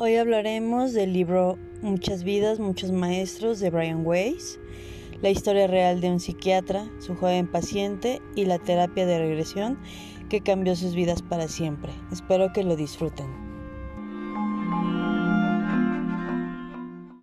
Hoy hablaremos del libro Muchas vidas, muchos maestros de Brian Weiss, la historia real de un psiquiatra, su joven paciente y la terapia de regresión que cambió sus vidas para siempre. Espero que lo disfruten.